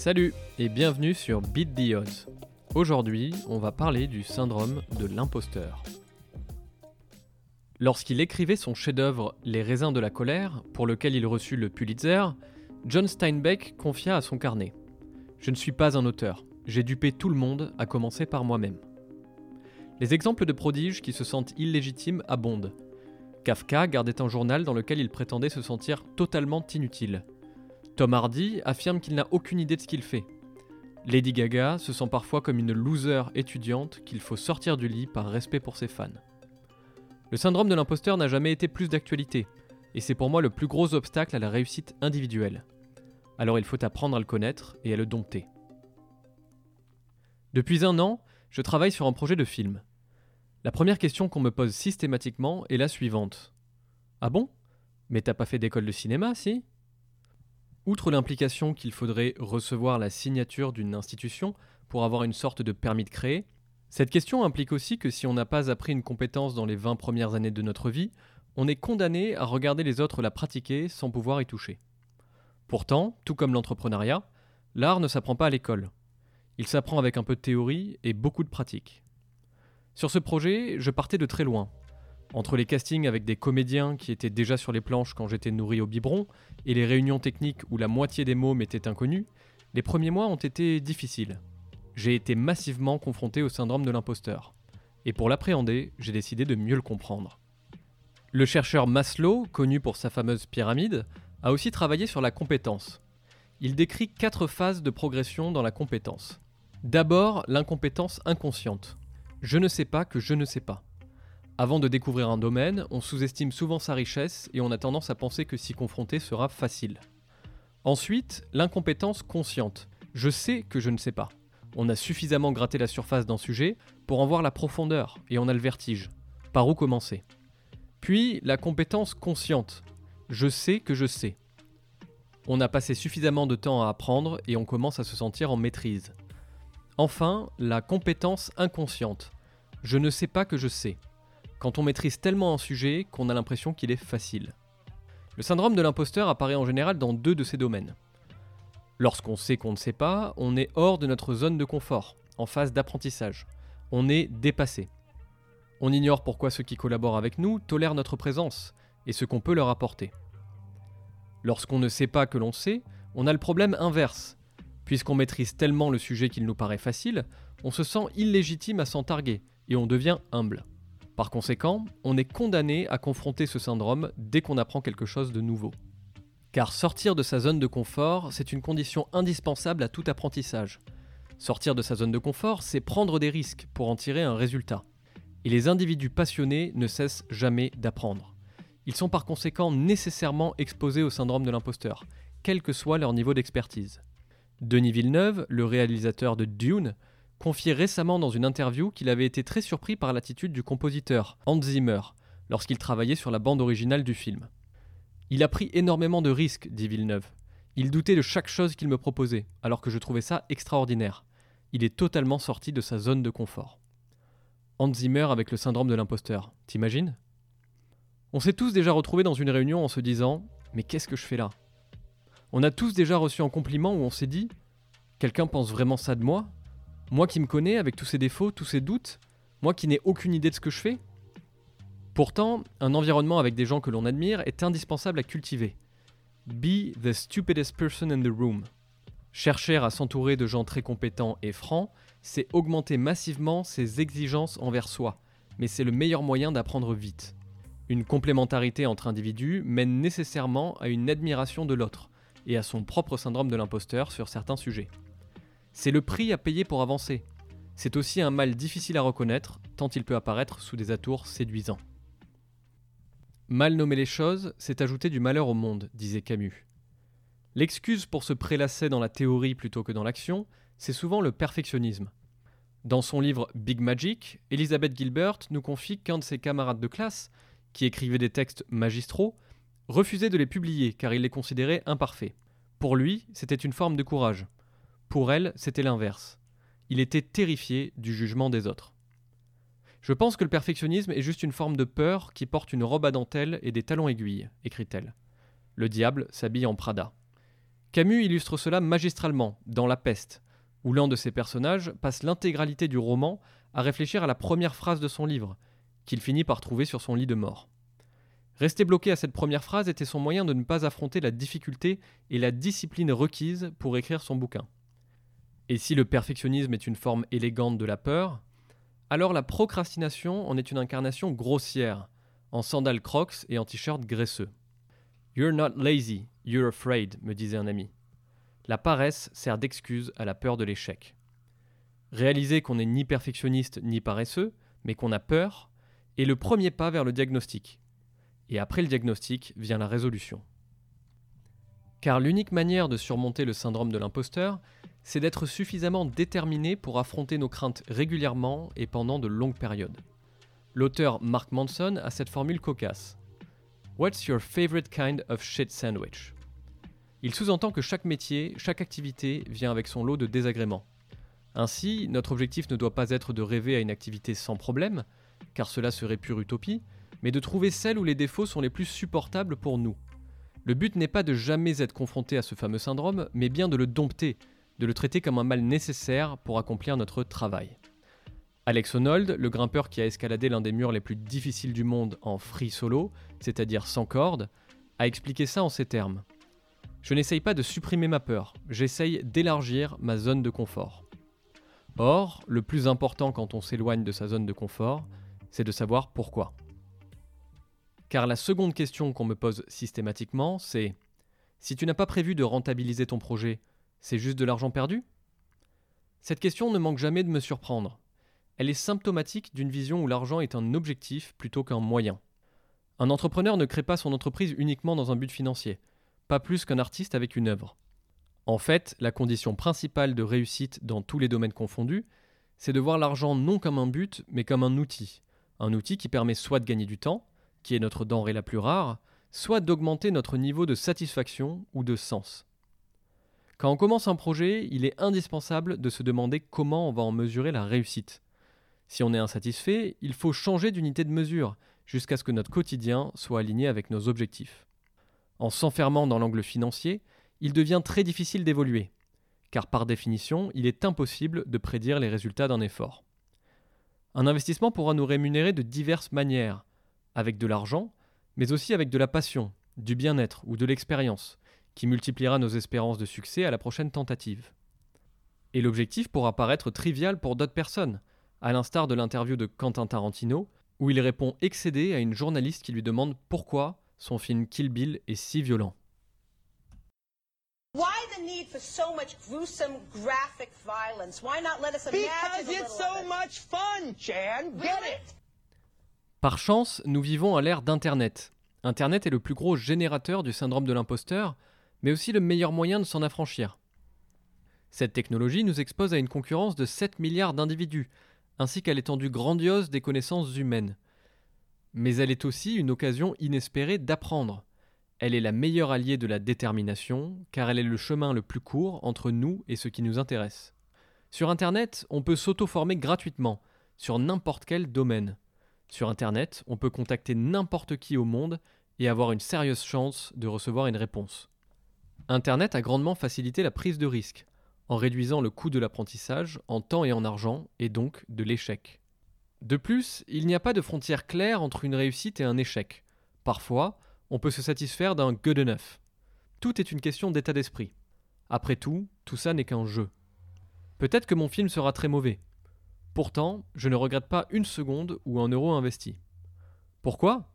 Salut et bienvenue sur Beat the Odds. Aujourd'hui, on va parler du syndrome de l'imposteur. Lorsqu'il écrivait son chef-d'œuvre Les raisins de la colère, pour lequel il reçut le Pulitzer, John Steinbeck confia à son carnet Je ne suis pas un auteur, j'ai dupé tout le monde, à commencer par moi-même. Les exemples de prodiges qui se sentent illégitimes abondent. Kafka gardait un journal dans lequel il prétendait se sentir totalement inutile. Tom Hardy affirme qu'il n'a aucune idée de ce qu'il fait. Lady Gaga se sent parfois comme une loser étudiante qu'il faut sortir du lit par respect pour ses fans. Le syndrome de l'imposteur n'a jamais été plus d'actualité, et c'est pour moi le plus gros obstacle à la réussite individuelle. Alors il faut apprendre à le connaître et à le dompter. Depuis un an, je travaille sur un projet de film. La première question qu'on me pose systématiquement est la suivante. Ah bon? Mais t'as pas fait d'école de cinéma, si? Outre l'implication qu'il faudrait recevoir la signature d'une institution pour avoir une sorte de permis de créer, cette question implique aussi que si on n'a pas appris une compétence dans les 20 premières années de notre vie, on est condamné à regarder les autres la pratiquer sans pouvoir y toucher. Pourtant, tout comme l'entrepreneuriat, l'art ne s'apprend pas à l'école. Il s'apprend avec un peu de théorie et beaucoup de pratique. Sur ce projet, je partais de très loin, entre les castings avec des comédiens qui étaient déjà sur les planches quand j'étais nourri au biberon et les réunions techniques où la moitié des mots m'étaient inconnus, les premiers mois ont été difficiles. J'ai été massivement confronté au syndrome de l'imposteur. Et pour l'appréhender, j'ai décidé de mieux le comprendre. Le chercheur Maslow, connu pour sa fameuse pyramide, a aussi travaillé sur la compétence. Il décrit quatre phases de progression dans la compétence. D'abord, l'incompétence inconsciente. Je ne sais pas que je ne sais pas. Avant de découvrir un domaine, on sous-estime souvent sa richesse et on a tendance à penser que s'y confronter sera facile. Ensuite, l'incompétence consciente. Je sais que je ne sais pas. On a suffisamment gratté la surface d'un sujet pour en voir la profondeur et on a le vertige. Par où commencer? Puis, la compétence consciente. Je sais que je sais. On a passé suffisamment de temps à apprendre et on commence à se sentir en maîtrise. Enfin, la compétence inconsciente. Je ne sais pas que je sais quand on maîtrise tellement un sujet qu'on a l'impression qu'il est facile. Le syndrome de l'imposteur apparaît en général dans deux de ces domaines. Lorsqu'on sait qu'on ne sait pas, on est hors de notre zone de confort, en phase d'apprentissage. On est dépassé. On ignore pourquoi ceux qui collaborent avec nous tolèrent notre présence et ce qu'on peut leur apporter. Lorsqu'on ne sait pas que l'on sait, on a le problème inverse. Puisqu'on maîtrise tellement le sujet qu'il nous paraît facile, on se sent illégitime à s'en targuer et on devient humble. Par conséquent, on est condamné à confronter ce syndrome dès qu'on apprend quelque chose de nouveau. Car sortir de sa zone de confort, c'est une condition indispensable à tout apprentissage. Sortir de sa zone de confort, c'est prendre des risques pour en tirer un résultat. Et les individus passionnés ne cessent jamais d'apprendre. Ils sont par conséquent nécessairement exposés au syndrome de l'imposteur, quel que soit leur niveau d'expertise. Denis Villeneuve, le réalisateur de Dune, confié récemment dans une interview qu'il avait été très surpris par l'attitude du compositeur, Hans Zimmer, lorsqu'il travaillait sur la bande originale du film. Il a pris énormément de risques, dit Villeneuve. Il doutait de chaque chose qu'il me proposait, alors que je trouvais ça extraordinaire. Il est totalement sorti de sa zone de confort. Hans Zimmer avec le syndrome de l'imposteur, t'imagines? On s'est tous déjà retrouvés dans une réunion en se disant Mais qu'est-ce que je fais là? On a tous déjà reçu un compliment où on s'est dit Quelqu'un pense vraiment ça de moi? Moi qui me connais avec tous ses défauts, tous ses doutes, moi qui n'ai aucune idée de ce que je fais. Pourtant, un environnement avec des gens que l'on admire est indispensable à cultiver. Be the stupidest person in the room. Chercher à s'entourer de gens très compétents et francs, c'est augmenter massivement ses exigences envers soi, mais c'est le meilleur moyen d'apprendre vite. Une complémentarité entre individus mène nécessairement à une admiration de l'autre, et à son propre syndrome de l'imposteur sur certains sujets. C'est le prix à payer pour avancer. C'est aussi un mal difficile à reconnaître, tant il peut apparaître sous des atours séduisants. Mal nommer les choses, c'est ajouter du malheur au monde, disait Camus. L'excuse pour se prélasser dans la théorie plutôt que dans l'action, c'est souvent le perfectionnisme. Dans son livre Big Magic, Elizabeth Gilbert nous confie qu'un de ses camarades de classe, qui écrivait des textes magistraux, refusait de les publier car il les considérait imparfaits. Pour lui, c'était une forme de courage. Pour elle, c'était l'inverse. Il était terrifié du jugement des autres. Je pense que le perfectionnisme est juste une forme de peur qui porte une robe à dentelle et des talons aiguilles, écrit-elle. Le diable s'habille en Prada. Camus illustre cela magistralement dans La peste, où l'un de ses personnages passe l'intégralité du roman à réfléchir à la première phrase de son livre, qu'il finit par trouver sur son lit de mort. Rester bloqué à cette première phrase était son moyen de ne pas affronter la difficulté et la discipline requise pour écrire son bouquin. Et si le perfectionnisme est une forme élégante de la peur, alors la procrastination en est une incarnation grossière, en sandales crocs et en t-shirt graisseux. You're not lazy, you're afraid, me disait un ami. La paresse sert d'excuse à la peur de l'échec. Réaliser qu'on n'est ni perfectionniste ni paresseux, mais qu'on a peur, est le premier pas vers le diagnostic. Et après le diagnostic vient la résolution. Car l'unique manière de surmonter le syndrome de l'imposteur, c'est d'être suffisamment déterminé pour affronter nos craintes régulièrement et pendant de longues périodes. L'auteur Mark Manson a cette formule cocasse. What's your favorite kind of shit sandwich? Il sous-entend que chaque métier, chaque activité vient avec son lot de désagréments. Ainsi, notre objectif ne doit pas être de rêver à une activité sans problème, car cela serait pure utopie, mais de trouver celle où les défauts sont les plus supportables pour nous. Le but n'est pas de jamais être confronté à ce fameux syndrome, mais bien de le dompter, de le traiter comme un mal nécessaire pour accomplir notre travail. Alex Honnold, le grimpeur qui a escaladé l'un des murs les plus difficiles du monde en free solo, c'est-à-dire sans corde, a expliqué ça en ces termes. Je n'essaye pas de supprimer ma peur, j'essaye d'élargir ma zone de confort. Or, le plus important quand on s'éloigne de sa zone de confort, c'est de savoir pourquoi. Car la seconde question qu'on me pose systématiquement, c'est si tu n'as pas prévu de rentabiliser ton projet, c'est juste de l'argent perdu? Cette question ne manque jamais de me surprendre. Elle est symptomatique d'une vision où l'argent est un objectif plutôt qu'un moyen. Un entrepreneur ne crée pas son entreprise uniquement dans un but financier, pas plus qu'un artiste avec une œuvre. En fait, la condition principale de réussite dans tous les domaines confondus, c'est de voir l'argent non comme un but, mais comme un outil. Un outil qui permet soit de gagner du temps, qui est notre denrée la plus rare, soit d'augmenter notre niveau de satisfaction ou de sens. Quand on commence un projet, il est indispensable de se demander comment on va en mesurer la réussite. Si on est insatisfait, il faut changer d'unité de mesure jusqu'à ce que notre quotidien soit aligné avec nos objectifs. En s'enfermant dans l'angle financier, il devient très difficile d'évoluer, car par définition, il est impossible de prédire les résultats d'un effort. Un investissement pourra nous rémunérer de diverses manières, avec de l'argent, mais aussi avec de la passion, du bien-être ou de l'expérience, qui multipliera nos espérances de succès à la prochaine tentative. Et l'objectif pourra paraître trivial pour d'autres personnes, à l'instar de l'interview de Quentin Tarantino, où il répond excédé à une journaliste qui lui demande pourquoi son film Kill Bill est si violent. Why the need for so much gruesome graphic violence? Why not let us imagine Because it's so much fun, Chan. Get it? Par chance, nous vivons à l'ère d'Internet. Internet est le plus gros générateur du syndrome de l'imposteur, mais aussi le meilleur moyen de s'en affranchir. Cette technologie nous expose à une concurrence de 7 milliards d'individus, ainsi qu'à l'étendue grandiose des connaissances humaines. Mais elle est aussi une occasion inespérée d'apprendre. Elle est la meilleure alliée de la détermination, car elle est le chemin le plus court entre nous et ce qui nous intéresse. Sur Internet, on peut s'auto-former gratuitement, sur n'importe quel domaine. Sur Internet, on peut contacter n'importe qui au monde et avoir une sérieuse chance de recevoir une réponse. Internet a grandement facilité la prise de risque, en réduisant le coût de l'apprentissage en temps et en argent, et donc de l'échec. De plus, il n'y a pas de frontière claire entre une réussite et un échec. Parfois, on peut se satisfaire d'un good enough. Tout est une question d'état d'esprit. Après tout, tout ça n'est qu'un jeu. Peut-être que mon film sera très mauvais, Pourtant, je ne regrette pas une seconde ou un euro investi. Pourquoi?